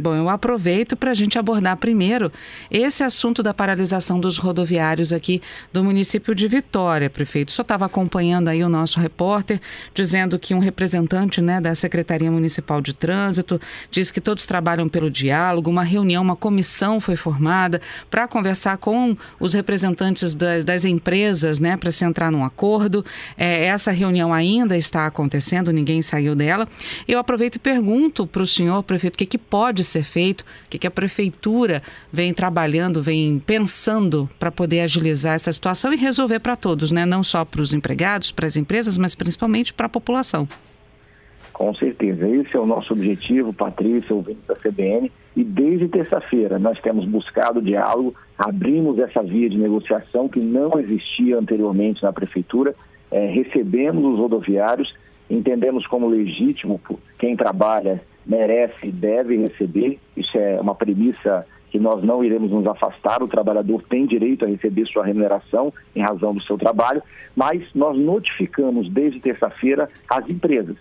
Bom, eu aproveito para a gente abordar primeiro esse assunto da paralisação dos rodoviários aqui do município de Vitória, prefeito. Senhor estava acompanhando aí o nosso repórter, dizendo que um representante né, da Secretaria Municipal de Trânsito diz que todos trabalham pelo diálogo, uma reunião, uma comissão foi formada para conversar com os representantes das, das empresas, né, para se entrar num acordo. É, essa reunião ainda está acontecendo, ninguém saiu dela. Eu aproveito e pergunto para o senhor, prefeito, o que, que pode ser feito, o que, que a prefeitura vem trabalhando, vem pensando para poder agilizar essa situação e resolver para todos, né? não só para os empregados, para as empresas, mas principalmente para a população. Com certeza, esse é o nosso objetivo, Patrícia, ouvinte da CBN, e desde terça-feira nós temos buscado diálogo, abrimos essa via de negociação que não existia anteriormente na prefeitura, é, recebemos os rodoviários, entendemos como legítimo quem trabalha merece e deve receber. Isso é uma premissa que nós não iremos nos afastar. O trabalhador tem direito a receber sua remuneração em razão do seu trabalho, mas nós notificamos desde terça-feira as empresas.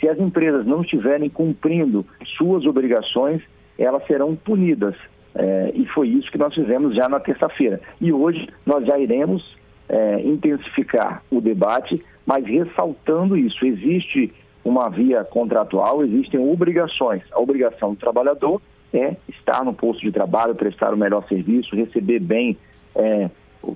Se as empresas não estiverem cumprindo suas obrigações, elas serão punidas. É, e foi isso que nós fizemos já na terça-feira. E hoje nós já iremos é, intensificar o debate, mas ressaltando isso. Existe uma via contratual, existem obrigações. A obrigação do trabalhador é estar no posto de trabalho, prestar o melhor serviço, receber bem é,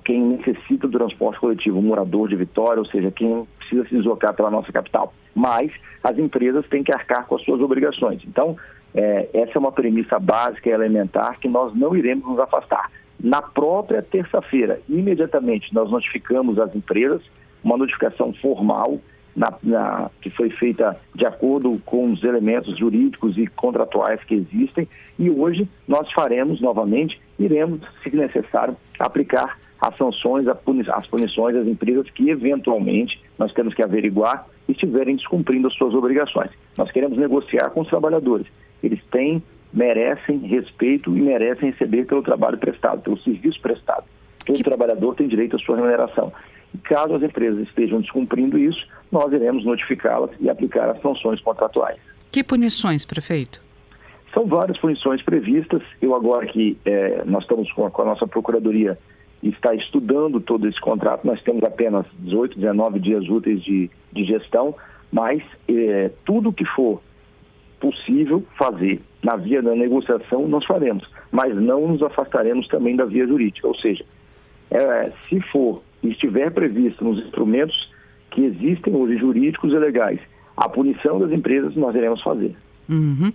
quem necessita do transporte coletivo, morador de Vitória, ou seja, quem precisa se deslocar pela nossa capital. Mas as empresas têm que arcar com as suas obrigações. Então, é, essa é uma premissa básica e elementar que nós não iremos nos afastar. Na própria terça-feira, imediatamente, nós notificamos as empresas, uma notificação formal, na, na, que foi feita de acordo com os elementos jurídicos e contratuais que existem, e hoje nós faremos novamente, iremos, se necessário, aplicar as sanções, as punições às empresas que eventualmente nós temos que averiguar estiverem descumprindo as suas obrigações. Nós queremos negociar com os trabalhadores. Eles têm, merecem respeito e merecem receber pelo trabalho prestado, pelo serviço prestado. Todo que... trabalhador tem direito à sua remuneração. E caso as empresas estejam descumprindo isso, nós iremos notificá-las e aplicar as sanções contratuais. Que punições, prefeito? São várias punições previstas. Eu agora que é, nós estamos com a, com a nossa procuradoria está estudando todo esse contrato, nós temos apenas 18, 19 dias úteis de, de gestão, mas é, tudo que for possível fazer na via da negociação, nós faremos, mas não nos afastaremos também da via jurídica. Ou seja, é, se for estiver previsto nos instrumentos que existem hoje, jurídicos e legais, a punição das empresas, nós iremos fazer. Uhum.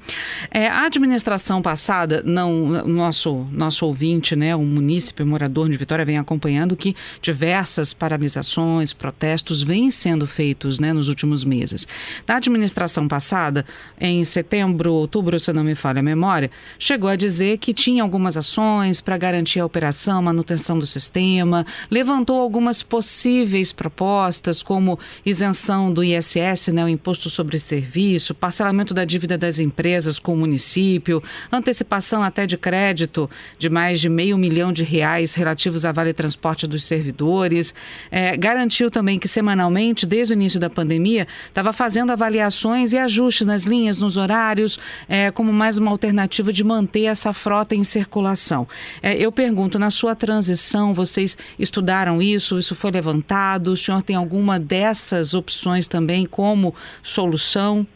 É, a administração passada, não, nosso nosso ouvinte, né, o munícipe morador de Vitória vem acompanhando que diversas paralisações, protestos vêm sendo feitos, né, nos últimos meses. Na administração passada, em setembro, outubro, se não me falha a memória, chegou a dizer que tinha algumas ações para garantir a operação, manutenção do sistema, levantou algumas possíveis propostas, como isenção do ISS, né, o imposto sobre serviço, parcelamento da dívida das empresas com o município, antecipação até de crédito de mais de meio milhão de reais relativos a vale transporte dos servidores. É, garantiu também que semanalmente, desde o início da pandemia, estava fazendo avaliações e ajustes nas linhas, nos horários, é, como mais uma alternativa de manter essa frota em circulação. É, eu pergunto, na sua transição, vocês estudaram isso? Isso foi levantado? O senhor tem alguma dessas opções também como solução?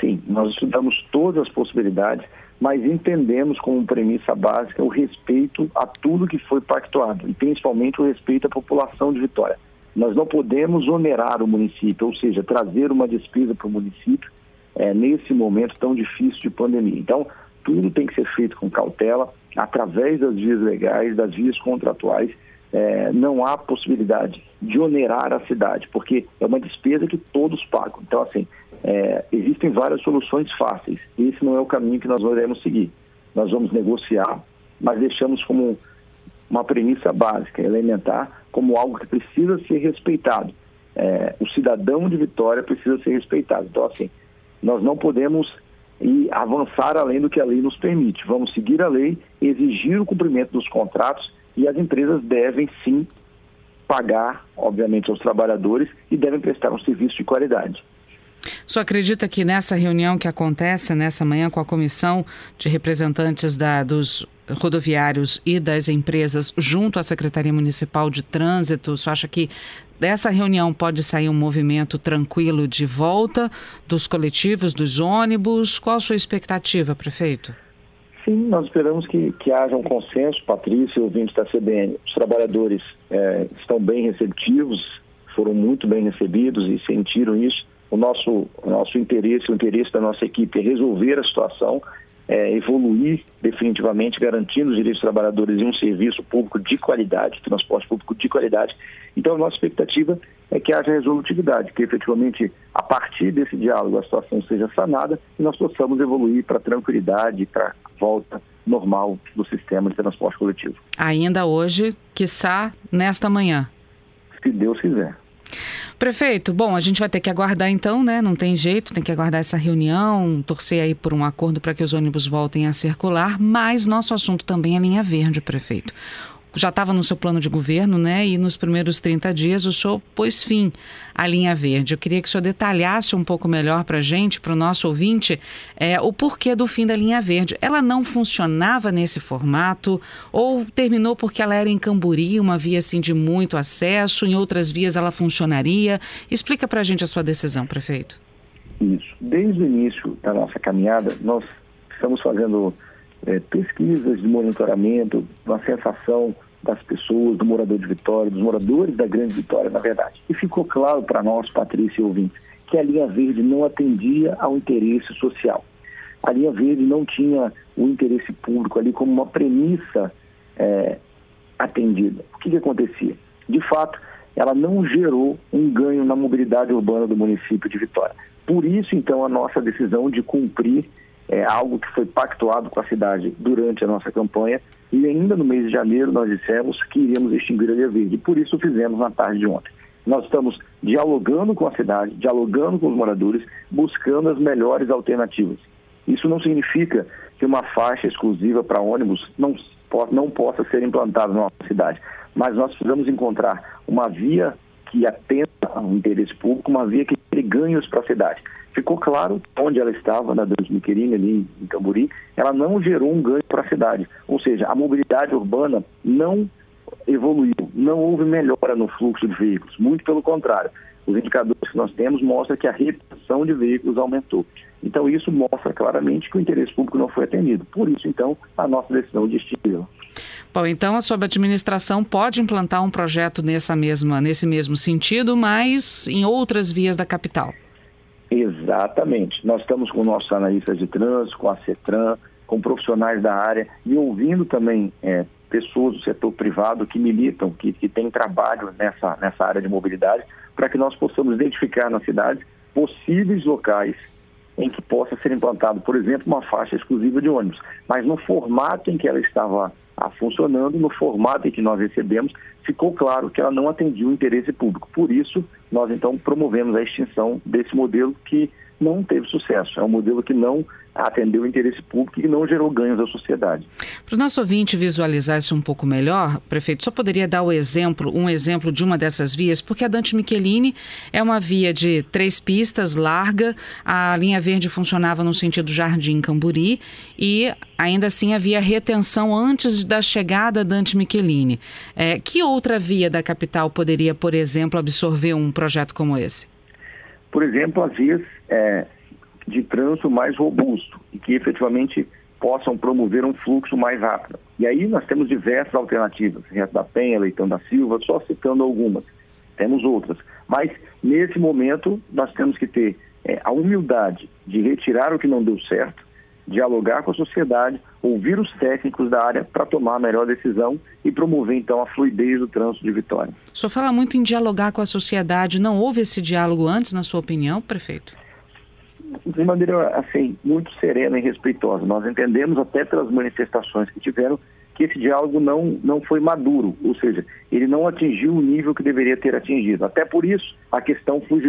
Sim, nós estudamos todas as possibilidades, mas entendemos como premissa básica o respeito a tudo que foi pactuado e principalmente o respeito à população de Vitória. Nós não podemos onerar o município, ou seja, trazer uma despesa para o município é, nesse momento tão difícil de pandemia. Então, tudo tem que ser feito com cautela, através das vias legais, das vias contratuais. É, não há possibilidade de onerar a cidade, porque é uma despesa que todos pagam. Então, assim, é, existem várias soluções fáceis. Esse não é o caminho que nós iremos seguir. Nós vamos negociar, mas deixamos como uma premissa básica, elementar, como algo que precisa ser respeitado. É, o cidadão de Vitória precisa ser respeitado. Então, assim, nós não podemos e avançar além do que a lei nos permite. Vamos seguir a lei, exigir o cumprimento dos contratos e as empresas devem sim pagar, obviamente, aos trabalhadores e devem prestar um serviço de qualidade. O senhor acredita que nessa reunião que acontece nessa manhã com a comissão de representantes da, dos rodoviários e das empresas junto à Secretaria Municipal de Trânsito, o senhor acha que dessa reunião pode sair um movimento tranquilo de volta dos coletivos, dos ônibus? Qual a sua expectativa, prefeito? Sim, nós esperamos que, que haja um consenso, Patrícia e ouvintes da CBN. Os trabalhadores é, estão bem receptivos, foram muito bem recebidos e sentiram isso. O nosso, o nosso interesse, o interesse da nossa equipe é resolver a situação, é, evoluir definitivamente, garantindo os direitos dos trabalhadores e um serviço público de qualidade, transporte público de qualidade. Então, a nossa expectativa é que haja resolutividade, que efetivamente, a partir desse diálogo, a situação seja sanada e nós possamos evoluir para a tranquilidade, para a volta normal do sistema de transporte coletivo. Ainda hoje, quiçá nesta manhã. Se Deus quiser. Prefeito, bom, a gente vai ter que aguardar então, né? Não tem jeito, tem que aguardar essa reunião, torcer aí por um acordo para que os ônibus voltem a circular, mas nosso assunto também é linha verde, prefeito já estava no seu plano de governo, né? E nos primeiros 30 dias o senhor pôs fim à linha verde. Eu queria que o senhor detalhasse um pouco melhor para a gente, para o nosso ouvinte, é, o porquê do fim da linha verde. Ela não funcionava nesse formato ou terminou porque ela era em Camburi, uma via assim de muito acesso, em outras vias ela funcionaria? Explica para a gente a sua decisão, prefeito. Isso. Desde o início da nossa caminhada, nós estamos fazendo é, pesquisas de monitoramento, uma sensação das pessoas, do morador de Vitória, dos moradores da Grande Vitória, na verdade. E ficou claro para nós, Patrícia e ouvintes, que a linha verde não atendia ao interesse social. A linha verde não tinha o interesse público ali como uma premissa é, atendida. O que, que acontecia? De fato, ela não gerou um ganho na mobilidade urbana do município de Vitória. Por isso, então, a nossa decisão de cumprir é algo que foi pactuado com a cidade durante a nossa campanha e ainda no mês de janeiro nós dissemos que iríamos extinguir a Ilha Verde. Por isso fizemos na tarde de ontem. Nós estamos dialogando com a cidade, dialogando com os moradores, buscando as melhores alternativas. Isso não significa que uma faixa exclusiva para ônibus não, não possa ser implantada na nossa cidade, mas nós precisamos encontrar uma via que atenda ao interesse público, uma via que ganhos para a cidade ficou claro onde ela estava, na Deus Miquelini, ali em Camburi, ela não gerou um ganho para a cidade. Ou seja, a mobilidade urbana não evoluiu, não houve melhora no fluxo de veículos, muito pelo contrário. Os indicadores que nós temos mostram que a retenção de veículos aumentou. Então, isso mostra claramente que o interesse público não foi atendido. Por isso, então, a nossa decisão de extingui-la. Bom, então a sua administração pode implantar um projeto nessa mesma, nesse mesmo sentido, mas em outras vias da capital. Exatamente. Nós estamos com nossos analistas de trânsito, com a CETRAN, com profissionais da área e ouvindo também é, pessoas do setor privado que militam, que, que têm trabalho nessa, nessa área de mobilidade, para que nós possamos identificar na cidade possíveis locais em que possa ser implantado, por exemplo, uma faixa exclusiva de ônibus, mas no formato em que ela estava ah, funcionando, no formato em que nós recebemos, ficou claro que ela não atendia o interesse público. Por isso, nós então promovemos a extinção desse modelo que não teve sucesso. É um modelo que não atendeu o interesse público e não gerou ganhos à sociedade. Para o nosso ouvinte visualizar isso um pouco melhor, prefeito, só poderia dar o exemplo, um exemplo de uma dessas vias, porque a Dante Michelini é uma via de três pistas, larga, a linha verde funcionava no sentido Jardim Camburi e ainda assim havia retenção antes da chegada da Dante Michelini. É, que outra via da capital poderia, por exemplo, absorver um projeto como esse? Por exemplo, as vias é, de trânsito mais robusto e que efetivamente possam promover um fluxo mais rápido. E aí nós temos diversas alternativas, Reto da Penha, Leitão da Silva, só citando algumas. Temos outras. Mas, nesse momento, nós temos que ter é, a humildade de retirar o que não deu certo, dialogar com a sociedade, ouvir os técnicos da área para tomar a melhor decisão e promover, então, a fluidez do trânsito de Vitória. O senhor fala muito em dialogar com a sociedade. Não houve esse diálogo antes, na sua opinião, prefeito? De maneira assim muito serena e respeitosa. Nós entendemos até pelas manifestações que tiveram que esse diálogo não, não foi maduro, ou seja, ele não atingiu o nível que deveria ter atingido. Até por isso, a questão foi,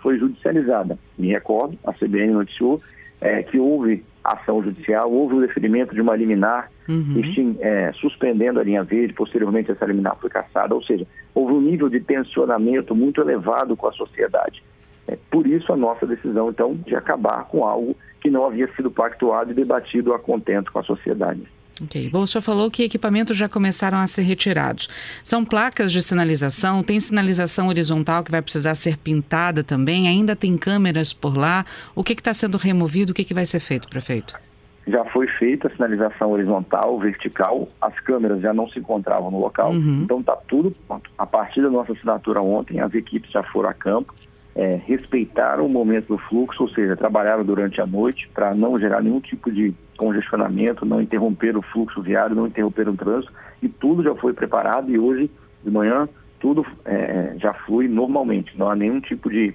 foi judicializada. Me recordo, a CBN noticiou é, que houve ação judicial, houve o deferimento de uma liminar uhum. é, suspendendo a linha verde, posteriormente essa liminar foi cassada, ou seja, houve um nível de tensionamento muito elevado com a sociedade. É, por isso a nossa decisão, então, de acabar com algo que não havia sido pactuado e debatido a contento com a sociedade. Ok. Bom, o senhor falou que equipamentos já começaram a ser retirados. São placas de sinalização? Tem sinalização horizontal que vai precisar ser pintada também? Ainda tem câmeras por lá? O que está sendo removido? O que, que vai ser feito, prefeito? Já foi feita a sinalização horizontal, vertical, as câmeras já não se encontravam no local, uhum. então está tudo pronto. A partir da nossa assinatura ontem, as equipes já foram a campo, é, respeitaram o momento do fluxo, ou seja, trabalharam durante a noite para não gerar nenhum tipo de congestionamento, não interromper o fluxo viário, não interromper o trânsito, e tudo já foi preparado e hoje de manhã tudo é, já flui normalmente, não há nenhum tipo de,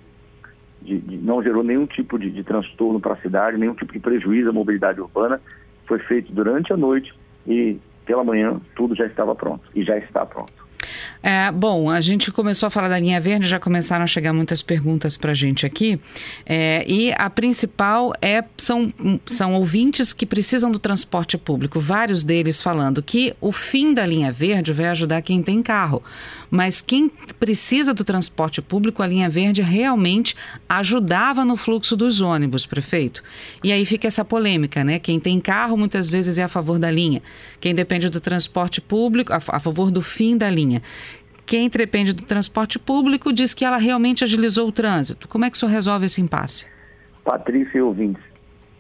de, de não gerou nenhum tipo de, de transtorno para a cidade, nenhum tipo de prejuízo à mobilidade urbana, foi feito durante a noite e pela manhã tudo já estava pronto e já está pronto. É, bom, a gente começou a falar da linha verde, já começaram a chegar muitas perguntas para a gente aqui. É, e a principal é são, são ouvintes que precisam do transporte público, vários deles falando que o fim da linha verde vai ajudar quem tem carro. Mas quem precisa do transporte público, a linha verde realmente ajudava no fluxo dos ônibus, prefeito. E aí fica essa polêmica, né? Quem tem carro muitas vezes é a favor da linha. Quem depende do transporte público, a, a favor do fim da linha. Quem depende do transporte público diz que ela realmente agilizou o trânsito. Como é que o senhor resolve esse impasse? Patrícia e ouvintes,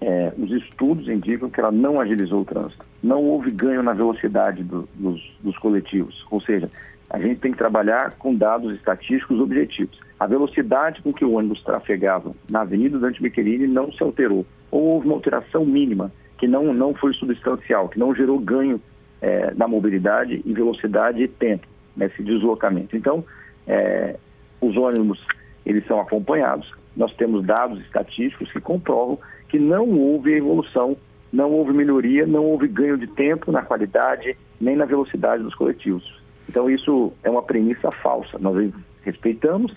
é, os estudos indicam que ela não agilizou o trânsito. Não houve ganho na velocidade do, dos, dos coletivos. Ou seja, a gente tem que trabalhar com dados estatísticos objetivos. A velocidade com que o ônibus trafegava na Avenida Dante Michelini não se alterou. Ou houve uma alteração mínima, que não, não foi substancial, que não gerou ganho é, na mobilidade e velocidade e tempo nesse deslocamento. Então, é, os ônibus eles são acompanhados. Nós temos dados estatísticos que comprovam que não houve evolução, não houve melhoria, não houve ganho de tempo na qualidade nem na velocidade dos coletivos. Então isso é uma premissa falsa. Nós respeitamos,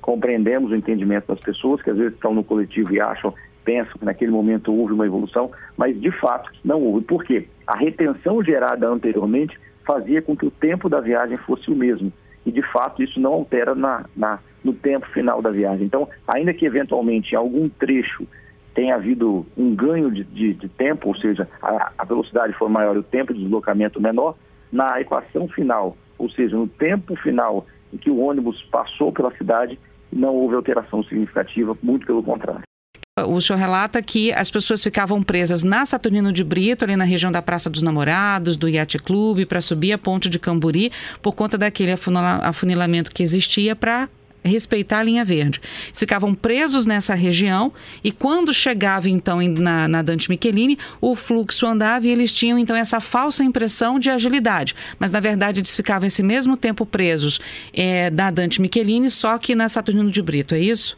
compreendemos o entendimento das pessoas que às vezes estão no coletivo e acham, pensam que naquele momento houve uma evolução, mas de fato não houve. Por quê? A retenção gerada anteriormente fazia com que o tempo da viagem fosse o mesmo. E, de fato, isso não altera na, na, no tempo final da viagem. Então, ainda que eventualmente em algum trecho tenha havido um ganho de, de, de tempo, ou seja, a, a, velocidade for maior e o tempo de deslocamento menor, na equação final, ou seja, no tempo final em que o ônibus passou pela cidade, não houve alteração significativa, muito pelo contrário. O senhor relata que as pessoas ficavam presas na Saturnino de Brito, ali na região da Praça dos Namorados, do Yacht Clube, para subir a ponte de Camburi, por conta daquele afunilamento que existia para respeitar a linha verde. Ficavam presos nessa região e quando chegava então na, na, Dante Michelini, o fluxo andava e eles tinham então essa falsa impressão de agilidade. Mas na verdade eles ficavam esse mesmo tempo presos é, na Dante Michelini, só que na Saturnino de Brito, é isso?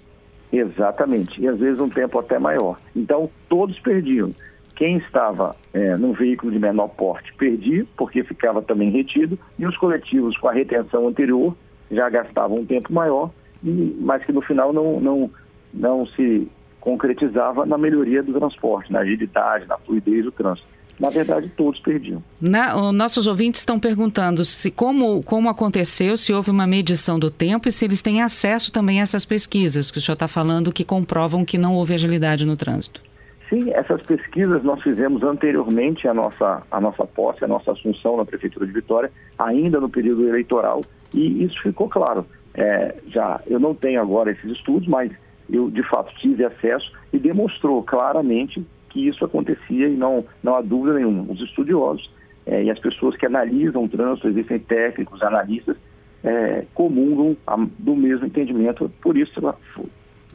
Exatamente, e às vezes um tempo até maior. Então, todos perdiam. Quem estava é, num veículo de menor porte perdia, porque ficava também retido, e os coletivos com a retenção anterior já gastavam um tempo maior, e, mas que no final não, não, não se concretizava na melhoria do transporte, na agilidade, na fluidez do trânsito na verdade, todos perdiam. Na, nossos ouvintes estão perguntando se como, como aconteceu, se houve uma medição do tempo e se eles têm acesso também a essas pesquisas que o senhor está falando que comprovam que não houve agilidade no trânsito. Sim, essas pesquisas nós fizemos anteriormente à nossa, à nossa posse, à nossa assunção na Prefeitura de Vitória, ainda no período eleitoral, e isso ficou claro. É, já Eu não tenho agora esses estudos, mas eu de fato tive acesso e demonstrou claramente que isso acontecia e não, não há dúvida nenhuma. Os estudiosos é, e as pessoas que analisam o trânsito, existem técnicos, analistas, é, comungam do mesmo entendimento, por isso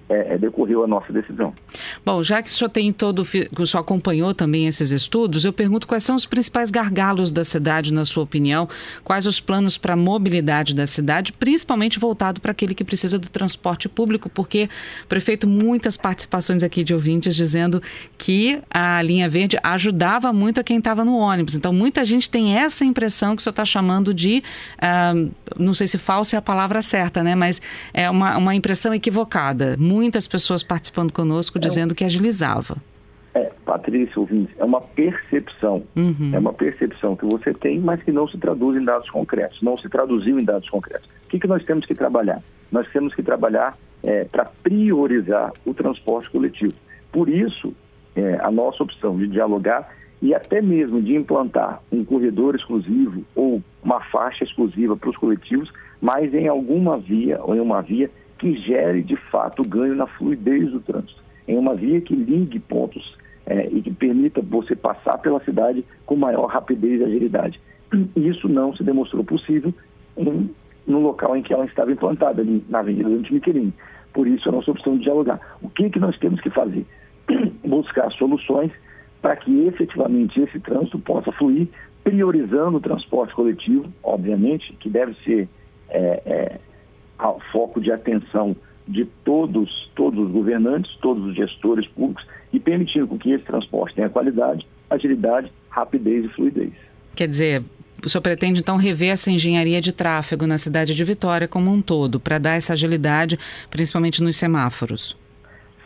é, é, decorreu a nossa decisão. Bom, já que o senhor tem todo, o senhor acompanhou também esses estudos, eu pergunto quais são os principais gargalos da cidade, na sua opinião, quais os planos para a mobilidade da cidade, principalmente voltado para aquele que precisa do transporte público, porque, prefeito, muitas participações aqui de ouvintes dizendo que a linha verde ajudava muito a quem estava no ônibus. Então, muita gente tem essa impressão que o senhor está chamando de, uh, não sei se falsa é a palavra certa, né? Mas é uma, uma impressão equivocada. Muitas pessoas participando conosco dizendo que agilizava. É, Patrícia, ouvinte, é uma percepção. Uhum. É uma percepção que você tem, mas que não se traduz em dados concretos, não se traduziu em dados concretos. O que, que nós temos que trabalhar? Nós temos que trabalhar é, para priorizar o transporte coletivo. Por isso, é, a nossa opção de dialogar e até mesmo de implantar um corredor exclusivo ou uma faixa exclusiva para os coletivos, mas em alguma via ou em uma via que gere de fato ganho na fluidez do trânsito, em uma via que ligue pontos é, e que permita você passar pela cidade com maior rapidez e agilidade. Isso não se demonstrou possível em, no local em que ela estava implantada, ali na Avenida Dante Miquelini. Por isso, a nossa opção de dialogar. O que, que nós temos que fazer? Buscar soluções para que efetivamente esse trânsito possa fluir, priorizando o transporte coletivo, obviamente, que deve ser é, é, ao foco de atenção de todos, todos os governantes, todos os gestores públicos e permitindo que esse transporte tenha qualidade, agilidade, rapidez e fluidez. Quer dizer, o senhor pretende então rever essa engenharia de tráfego na cidade de Vitória como um todo, para dar essa agilidade, principalmente nos semáforos?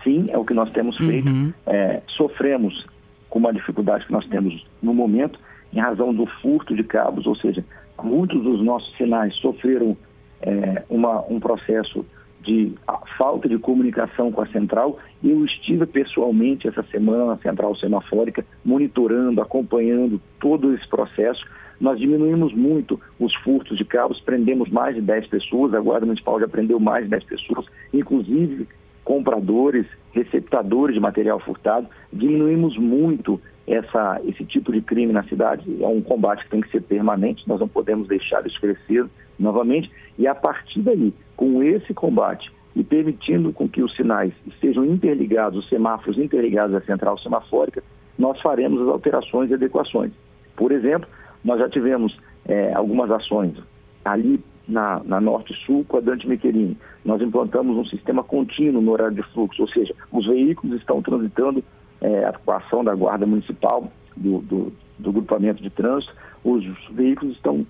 Sim, é o que nós temos feito. Uhum. É, sofremos com uma dificuldade que nós temos no momento, em razão do furto de cabos, ou seja, muitos dos nossos sinais sofreram é, uma, um processo de falta de comunicação com a central. Eu estive pessoalmente essa semana na central semafórica, monitorando, acompanhando todo esse processo. Nós diminuímos muito os furtos de cabos, prendemos mais de 10 pessoas, a Guarda Municipal já prendeu mais de 10 pessoas, inclusive compradores, receptadores de material furtado. Diminuímos muito essa, esse tipo de crime na cidade. É um combate que tem que ser permanente, nós não podemos deixar isso crescer novamente. E a partir daí, com esse combate e permitindo com que os sinais estejam interligados, os semáforos interligados à central semafórica, nós faremos as alterações e adequações. Por exemplo, nós já tivemos é, algumas ações ali na, na Norte-Sul com a Dante Mequerini. Nós implantamos um sistema contínuo no horário de fluxo, ou seja, os veículos estão transitando é, com a ação da Guarda Municipal, do, do, do grupamento de trânsito, os veículos estão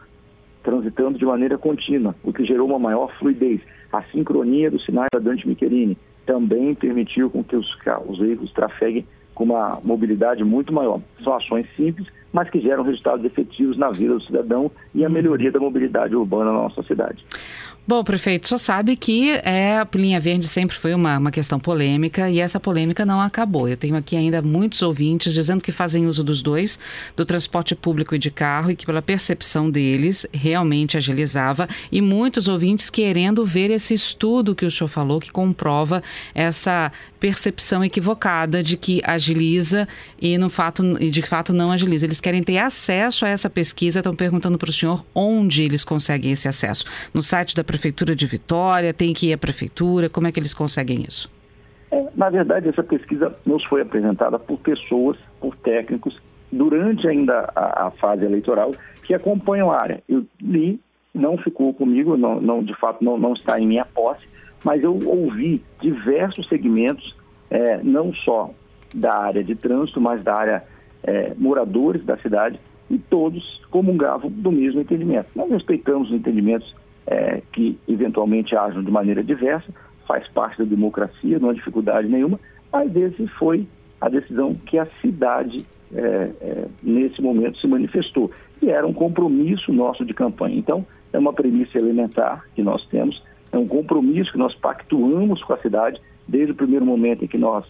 transitando de maneira contínua, o que gerou uma maior fluidez. A sincronia dos sinais da Dante Micherini também permitiu com que os, os veículos trafeguem com uma mobilidade muito maior. São ações simples, mas que geram resultados efetivos na vida do cidadão e a uhum. melhoria da mobilidade urbana na nossa cidade. Bom, prefeito, só sabe que é, a linha verde sempre foi uma, uma questão polêmica e essa polêmica não acabou. Eu tenho aqui ainda muitos ouvintes dizendo que fazem uso dos dois, do transporte público e de carro, e que pela percepção deles realmente agilizava, e muitos ouvintes querendo ver esse estudo que o senhor falou, que comprova essa percepção equivocada de que agiliza e no fato e de fato não agiliza. Eles querem ter acesso a essa pesquisa, estão perguntando para o senhor onde eles conseguem esse acesso. No site da Prefeitura de Vitória, tem que ir à Prefeitura, como é que eles conseguem isso? É, na verdade, essa pesquisa nos foi apresentada por pessoas, por técnicos, durante ainda a, a fase eleitoral, que acompanham a área. Eu li, não ficou comigo, não, não de fato não, não está em minha posse, mas eu ouvi diversos segmentos, é, não só da área de trânsito, mas da área é, moradores da cidade, e todos comungavam do mesmo entendimento. Nós respeitamos os entendimentos é, que eventualmente ajam de maneira diversa, faz parte da democracia, não há dificuldade nenhuma, mas esse foi a decisão que a cidade, é, é, nesse momento, se manifestou. E era um compromisso nosso de campanha. Então, é uma premissa elementar que nós temos é um compromisso que nós pactuamos com a cidade desde o primeiro momento em que nós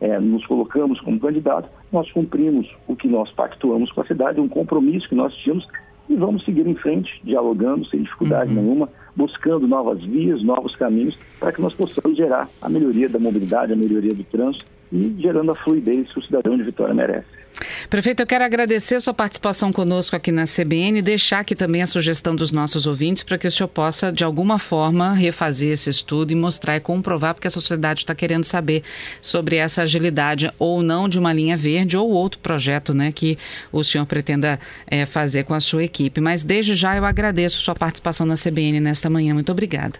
é, nos colocamos como candidato, nós cumprimos o que nós pactuamos com a cidade, um compromisso que nós tínhamos e vamos seguir em frente, dialogando sem dificuldade uhum. nenhuma. buscando novas vias, novos caminhos, para que nós possamos gerar a melhoria da mobilidade, a melhoria do trânsito e gerando a fluidez que o cidadão de Vitória merece. Prefeito, eu quero agradecer sua participação conosco aqui na CBN e deixar aqui também a sugestão dos nossos ouvintes para que o senhor possa, de alguma forma, refazer esse estudo e mostrar e comprovar, porque a sociedade está querendo saber sobre essa agilidade ou não de uma linha verde ou outro projeto né, que o senhor pretenda é, fazer com a sua equipe. Mas desde já eu agradeço sua participação na CBN nesta manhã. Muito obrigada.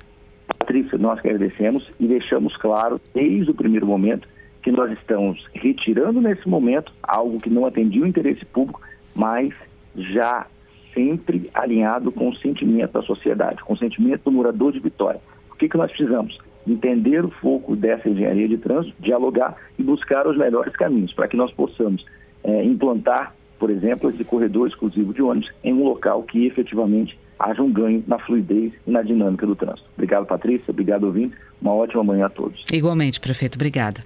Patrícia, nós agradecemos e deixamos claro, desde o primeiro momento, que nós estamos retirando nesse momento algo que não atendia o interesse público, mas já sempre alinhado com o sentimento da sociedade, com o sentimento do morador de Vitória. O que, que nós precisamos? Entender o foco dessa engenharia de trânsito, dialogar e buscar os melhores caminhos para que nós possamos é, implantar, por exemplo, esse corredor exclusivo de ônibus em um local que efetivamente haja um ganho na fluidez e na dinâmica do trânsito. Obrigado, Patrícia. Obrigado, ouvinte. Uma ótima manhã a todos. Igualmente, prefeito. Obrigada.